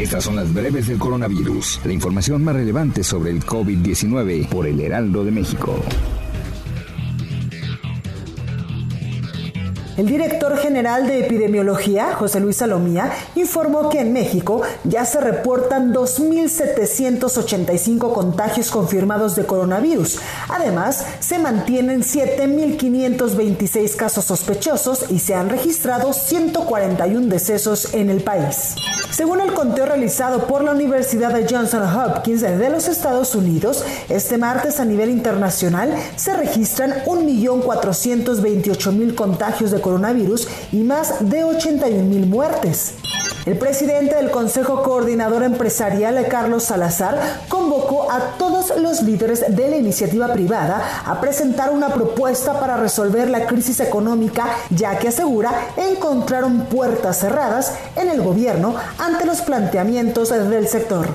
Estas son las breves del coronavirus, la información más relevante sobre el COVID-19 por el Heraldo de México. El director general de epidemiología, José Luis Salomía, informó que en México ya se reportan 2.785 contagios confirmados de coronavirus. Además, se mantienen 7.526 casos sospechosos y se han registrado 141 decesos en el país. Según el conteo realizado por la Universidad de Johnson Hopkins de los Estados Unidos, este martes a nivel internacional se registran 1.428.000 contagios de coronavirus y más de 81 mil muertes. El presidente del Consejo Coordinador Empresarial, Carlos Salazar, convocó a todos los líderes de la iniciativa privada a presentar una propuesta para resolver la crisis económica, ya que asegura encontraron puertas cerradas en el gobierno ante los planteamientos del sector.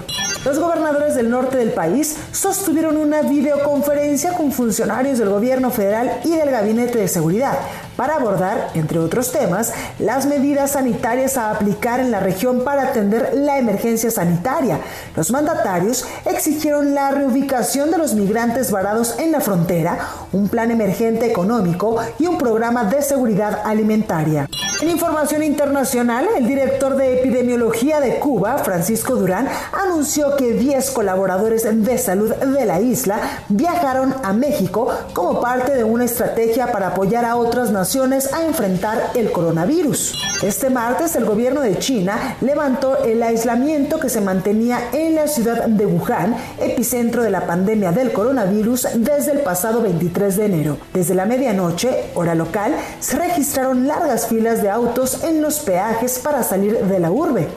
Los gobernadores del norte del país sostuvieron una videoconferencia con funcionarios del gobierno federal y del gabinete de seguridad para abordar, entre otros temas, las medidas sanitarias a aplicar en la región para atender la emergencia sanitaria. Los mandatarios exigieron la reubicación de los migrantes varados en la frontera, un plan emergente económico y un programa de seguridad alimentaria. En información internacional, el director de epidemiología de Cuba, Francisco Durán, anunció que 10 colaboradores de salud de la isla viajaron a México como parte de una estrategia para apoyar a otras a enfrentar el coronavirus. Este martes, el gobierno de China levantó el aislamiento que se mantenía en la ciudad de Wuhan, epicentro de la pandemia del coronavirus, desde el pasado 23 de enero. Desde la medianoche, hora local, se registraron largas filas de autos en los peajes para salir de la urbe.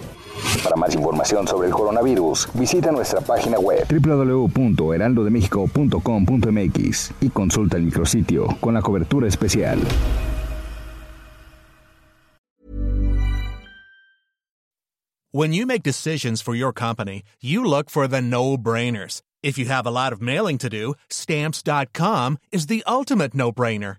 Para más información sobre el coronavirus, visita nuestra página web www.heraldodemexico.com.mx y consulta el micrositio con la cobertura especial. When you make decisions for your company, you look for the no-brainers. If you have a lot of mailing to do, stamps.com is the ultimate no-brainer.